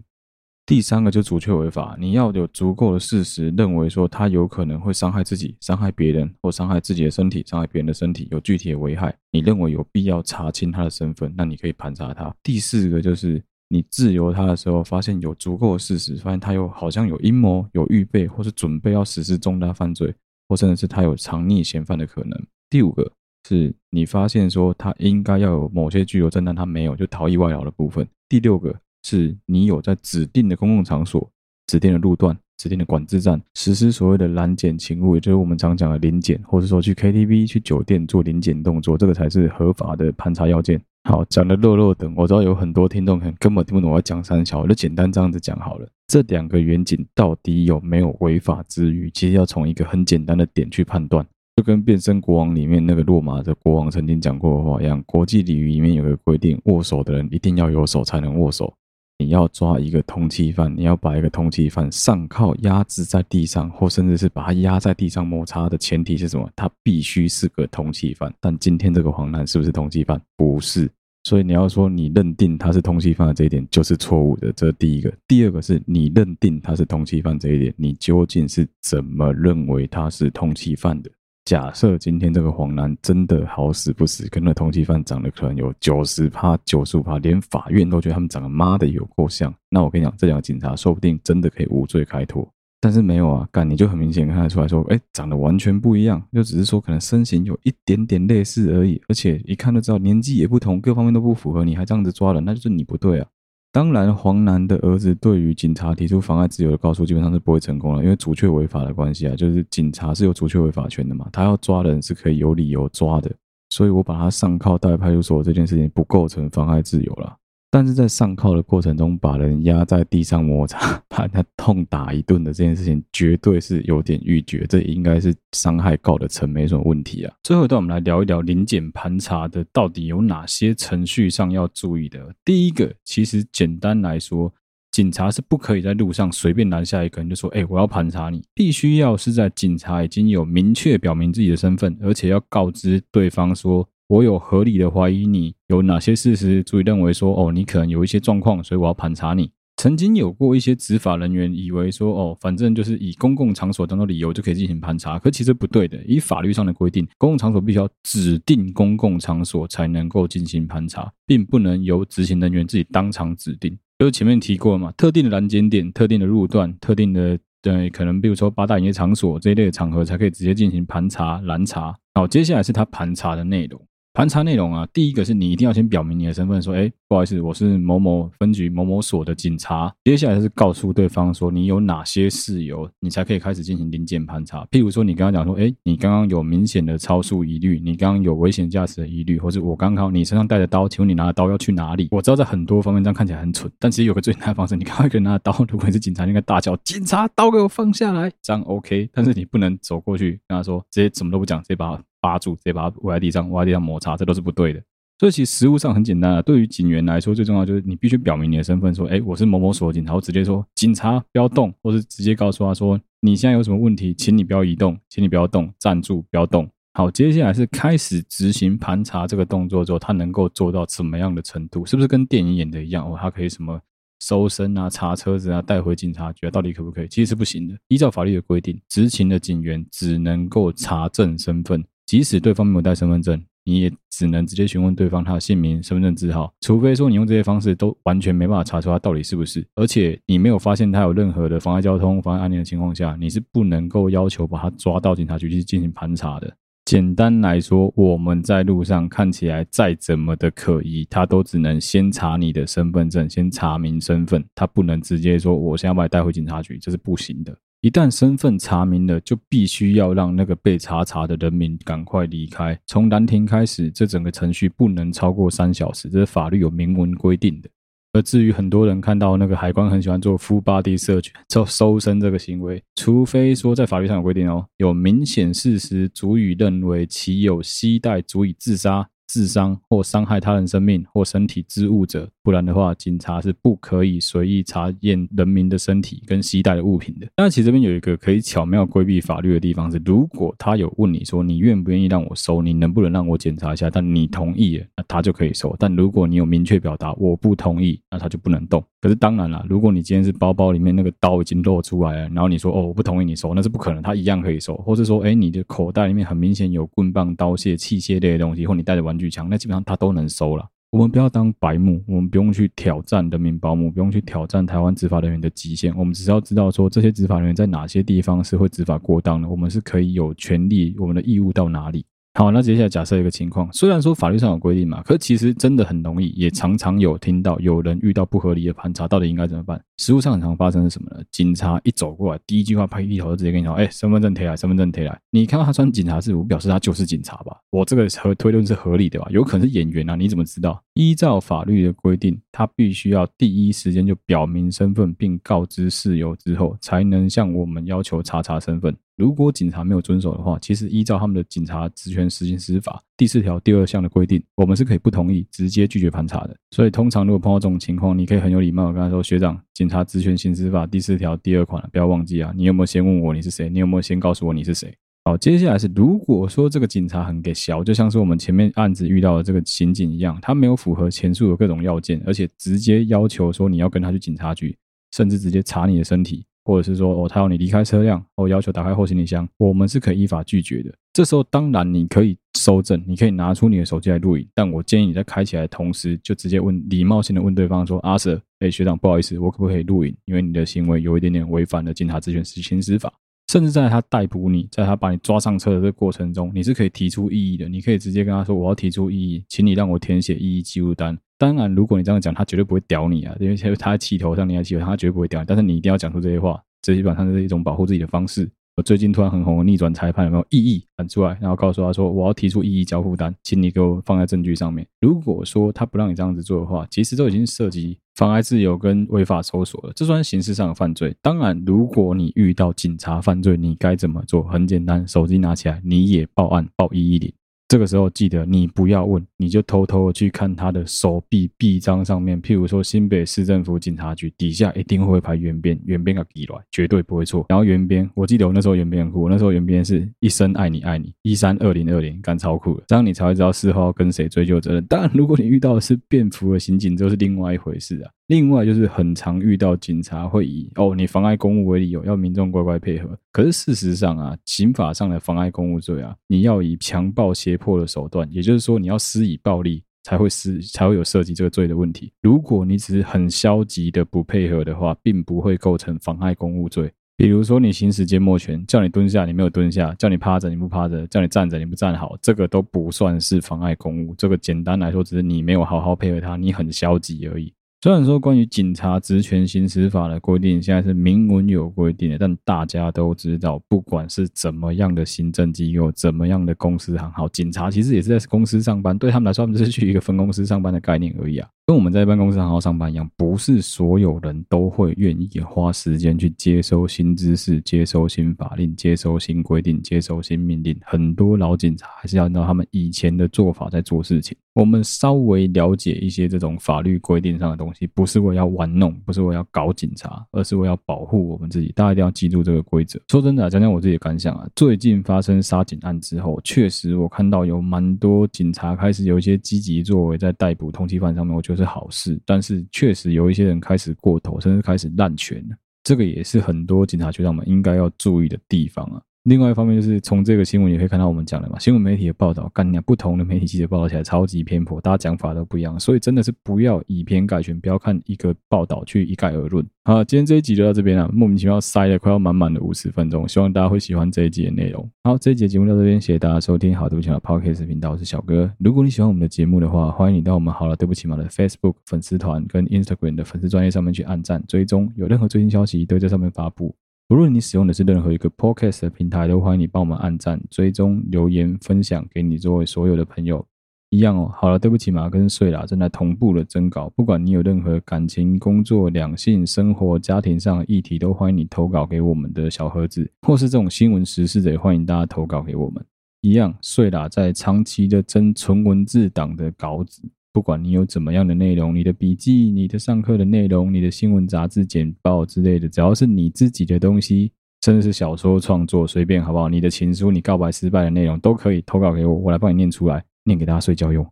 第三个就阻却违法，你要有足够的事实认为说他有可能会伤害自己、伤害别人或伤害自己的身体、伤害别人的身体，有具体的危害，你认为有必要查清他的身份，那你可以盘查他。第四个就是。你自由他的时候，发现有足够的事实，发现他有好像有阴谋、有预备，或是准备要实施重大犯罪，或甚至是他有藏匿嫌犯的可能。第五个是你发现说他应该要有某些具有证，但他没有，就逃逸外劳的部分。第六个是你有在指定的公共场所、指定的路段、指定的管制站实施所谓的拦检勤务，也就是我们常讲的临检，或者说去 KTV、去酒店做临检动作，这个才是合法的盘查要件。好，讲的弱弱的，我知道有很多听众可能根本听不懂我要讲三小，我就简单这样子讲好了。这两个远景到底有没有违法之余？其实要从一个很简单的点去判断，就跟变身国王里面那个落马的国王曾经讲过的话一样，国际礼仪里面有个规定，握手的人一定要有手才能握手。你要抓一个通缉犯，你要把一个通缉犯上铐压制在地上，或甚至是把他压在地上摩擦的前提是什么？他必须是个通缉犯。但今天这个黄男是不是通缉犯？不是。所以你要说你认定他是通缉犯的这一点就是错误的，这是第一个。第二个是你认定他是通缉犯这一点，你究竟是怎么认为他是通缉犯的？假设今天这个黄男真的好死不死，跟那通缉犯长得可能有九十趴、九十五趴，连法院都觉得他们长得妈的有够像。那我跟你讲，这两个警察说不定真的可以无罪开脱。但是没有啊，干你就很明显看得出来说，哎，长得完全不一样，就只是说可能身形有一点点类似而已，而且一看就知道年纪也不同，各方面都不符合，你还这样子抓人，那就是你不对啊。当然，黄楠的儿子对于警察提出妨碍自由的告诉，基本上是不会成功了，因为阻却违法的关系啊，就是警察是有阻却违法权的嘛，他要抓人是可以有理由抓的，所以我把他上铐带派出所这件事情不构成妨碍自由了。但是在上铐的过程中，把人压在地上摩擦，把他痛打一顿的这件事情，绝对是有点逾矩，这应该是伤害告得成，没什么问题啊。最后一段，我们来聊一聊临检盘查的到底有哪些程序上要注意的。第一个，其实简单来说，警察是不可以在路上随便拦下一个人就说：“哎，我要盘查你。”必须要是在警察已经有明确表明自己的身份，而且要告知对方说。我有合理的怀疑，你有哪些事实足以认为说，哦，你可能有一些状况，所以我要盘查你。曾经有过一些执法人员以为说，哦，反正就是以公共场所当做理由就可以进行盘查，可其实不对的。以法律上的规定，公共场所必须要指定公共场所才能够进行盘查，并不能由执行人员自己当场指定。就是前面提过嘛，特定的拦截点、特定的路段、特定的对，可能比如说八大营业场所这一类的场合才可以直接进行盘查、拦查。好，接下来是他盘查的内容。盘查内容啊，第一个是你一定要先表明你的身份，说，哎，不好意思，我是某某分局某某所的警察。接下来是告诉对方说，你有哪些事由，你才可以开始进行临检盘查。譬如说，你刚刚讲说，哎，你刚刚有明显的超速疑虑，你刚刚有危险驾驶的疑虑，或者我刚刚你身上带着刀，请问你拿的刀要去哪里？我知道在很多方面这样看起来很蠢，但其实有个最简单的方式，你刚刚一个人拿着刀，如果是警察，应该大叫，警察，刀给我放下来，这样 OK。但是你不能走过去跟他说，直接什么都不讲，直接把。扒住，直接把它围在地上，围在地上摩擦，这都是不对的。所以其实实务上很简单啊。对于警员来说，最重要就是你必须表明你的身份，说：“哎，我是某某所的警察。”我直接说：“警察，不要动。”或是直接告诉他说：“你现在有什么问题，请你不要移动，请你不要动，站住，不要动。”好，接下来是开始执行盘查这个动作之后，他能够做到什么样的程度？是不是跟电影演的一样？哦，他可以什么搜身啊、查车子啊、带回警察局啊？到底可不可以？其实是不行的。依照法律的规定，执勤的警员只能够查证身份。即使对方没有带身份证，你也只能直接询问对方他的姓名、身份证字号，除非说你用这些方式都完全没办法查出他到底是不是，而且你没有发现他有任何的妨碍交通、妨碍安宁的情况下，你是不能够要求把他抓到警察局去进行盘查的。简单来说，我们在路上看起来再怎么的可疑，他都只能先查你的身份证，先查明身份，他不能直接说我现在把你带回警察局，这是不行的。一旦身份查明了，就必须要让那个被查查的人民赶快离开。从拦停开始，这整个程序不能超过三小时，这是法律有明文规定的。而至于很多人看到那个海关很喜欢做 full body search，做搜身这个行为，除非说在法律上有规定哦，有明显事实足以认为其有携带足以自杀。自伤或伤害他人生命或身体之物者，不然的话，警察是不可以随意查验人民的身体跟携带的物品的。但其实这边有一个可以巧妙规避法律的地方是，如果他有问你说你愿不愿意让我收，你能不能让我检查一下？但你同意了，那他就可以收。但如果你有明确表达我不同意，那他就不能动。可是当然了，如果你今天是包包里面那个刀已经露出来了，然后你说哦我不同意你收，那是不可能，他一样可以收。或是说，哎，你的口袋里面很明显有棍棒、刀械、器械类的东西，或你带着玩举枪，那基本上他都能收了。我们不要当白目，我们不用去挑战人民保姆，不用去挑战台湾执法人员的极限。我们只要知道说，这些执法人员在哪些地方是会执法过当的，我们是可以有权利，我们的义务到哪里。好，那接下来假设一个情况，虽然说法律上有规定嘛，可其实真的很容易，也常常有听到有人遇到不合理的盘查，到底应该怎么办？实务上很常发生是什么呢？警察一走过来，第一句话拍一头就直接跟你说：“哎，身份证贴来，身份证贴来。”你看到他穿警察制服，表示他就是警察吧？我这个和推论是合理的吧？有可能是演员啊？你怎么知道？依照法律的规定，他必须要第一时间就表明身份，并告知事由之后，才能向我们要求查查身份。如果警察没有遵守的话，其实依照他们的《警察职权实行司法》第四条第二项的规定，我们是可以不同意，直接拒绝盘查的。所以，通常如果碰到这种情况，你可以很有礼貌跟他说：“学长，《警察职权行使法》第四条第二款，不要忘记啊！你有没有先问我你是谁？你有没有先告诉我你是谁？”好，接下来是如果说这个警察很给小，就像是我们前面案子遇到的这个刑警一样，他没有符合前述的各种要件，而且直接要求说你要跟他去警察局，甚至直接查你的身体。或者是说，哦，他要你离开车辆，哦要求打开后行李箱，我们是可以依法拒绝的。这时候，当然你可以收证，你可以拿出你的手机来录影，但我建议你在开起来的同时，就直接问礼貌性的问对方说：“阿 Sir，哎，学长，不好意思，我可不可以录影？因为你的行为有一点点违反了警察职权行使法。甚至在他逮捕你，在他把你抓上车的这个过程中，你是可以提出异议的。你可以直接跟他说：“我要提出异议，请你让我填写异议记录单。”当然，如果你这样讲，他绝对不会屌你啊，因为他在气头上，你在气头上，他绝对不会屌你。但是你一定要讲出这些话，这基本上是一种保护自己的方式。我最近突然很红的逆转裁判有没有异议喊出来，然后告诉他说：“我要提出异议交付单，请你给我放在证据上面。”如果说他不让你这样子做的话，其实都已经涉及。妨碍自由跟违法搜索了，这算刑事上的犯罪。当然，如果你遇到警察犯罪，你该怎么做？很简单，手机拿起来，你也报案，报一一零。这个时候记得你不要问，你就偷偷去看他的手臂臂章上面，譬如说新北市政府警察局底下一定会排圆边，圆边个记来，绝对不会错。然后圆边，我记得我那时候圆边很酷，我那时候圆边是一生爱你爱你一三二零二零，干超酷的，这样你才会知道事后要跟谁追究责任。当然，如果你遇到的是便服的刑警，就是另外一回事啊。另外就是很常遇到警察会以哦你妨碍公务为理由，要民众乖乖配合。可是事实上啊，刑法上的妨碍公务罪啊，你要以强暴胁迫的手段，也就是说你要施以暴力才会施才会有涉及这个罪的问题。如果你只是很消极的不配合的话，并不会构成妨碍公务罪。比如说你行使缄默权，叫你蹲下你没有蹲下，叫你趴着你不趴着，叫你站着你不站好，这个都不算是妨碍公务。这个简单来说，只是你没有好好配合他，你很消极而已。虽然说关于警察职权行使法的规定现在是明文有规定的，但大家都知道，不管是怎么样的行政机构，怎么样的公司行好，警察其实也是在公司上班，对他们来说，他们只是去一个分公司上班的概念而已啊。跟我们在办公室好好上班一样，不是所有人都会愿意花时间去接收新知识、接收新法令、接收新规定、接收新命令。很多老警察还是要按照他们以前的做法在做事情。我们稍微了解一些这种法律规定上的东西，不是为要玩弄，不是为要搞警察，而是为要保护我们自己。大家一定要记住这个规则。说真的，讲讲我自己的感想啊，最近发生杀警案之后，确实我看到有蛮多警察开始有一些积极作为，在逮捕通缉犯上面，我觉得。是好事，但是确实有一些人开始过头，甚至开始滥权。这个也是很多警察局长们应该要注意的地方啊。另外一方面，就是从这个新闻也可以看到我们讲的嘛，新闻媒体的报道，干，不同的媒体记者报道起来超级偏颇，大家讲法都不一样，所以真的是不要以偏概全，不要看一个报道去一概而论。好，今天这一集就到这边了，莫名其妙塞了快要满满的五十分钟，希望大家会喜欢这一集的内容。好，这一集节目到这边，谢谢大家收听。好，对不起嘛，Podcast 频道我是小哥。如果你喜欢我们的节目的话，欢迎你到我们好了，对不起嘛的 Facebook 粉丝团跟 Instagram 的粉丝专页上面去按赞追踪，有任何最新消息都在上面发布。无论你使用的是任何一个 Podcast 的平台，都欢迎你帮我们按赞、追踪、留言、分享给你周围所有的朋友。一样哦。好了，对不起嘛，跟睡啦，正在同步的征稿。不管你有任何感情、工作、两性、生活、家庭上的议题，都欢迎你投稿给我们的小盒子，或是这种新闻时事的，也欢迎大家投稿给我们。一样，睡啦，在长期的征纯文字档的稿子。不管你有怎么样的内容，你的笔记、你的上课的内容、你的新闻杂志简报之类的，只要是你自己的东西，甚至是小说创作，随便好不好？你的情书、你告白失败的内容都可以投稿给我，我来帮你念出来，念给大家睡觉用。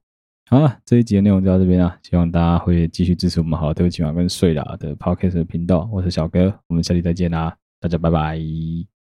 好了，这一集的内容就到这边了，希望大家会继续支持我们好，对不起嘛，跟睡了的 Podcast 频道，我是小哥，我们下期再见啦，大家拜拜。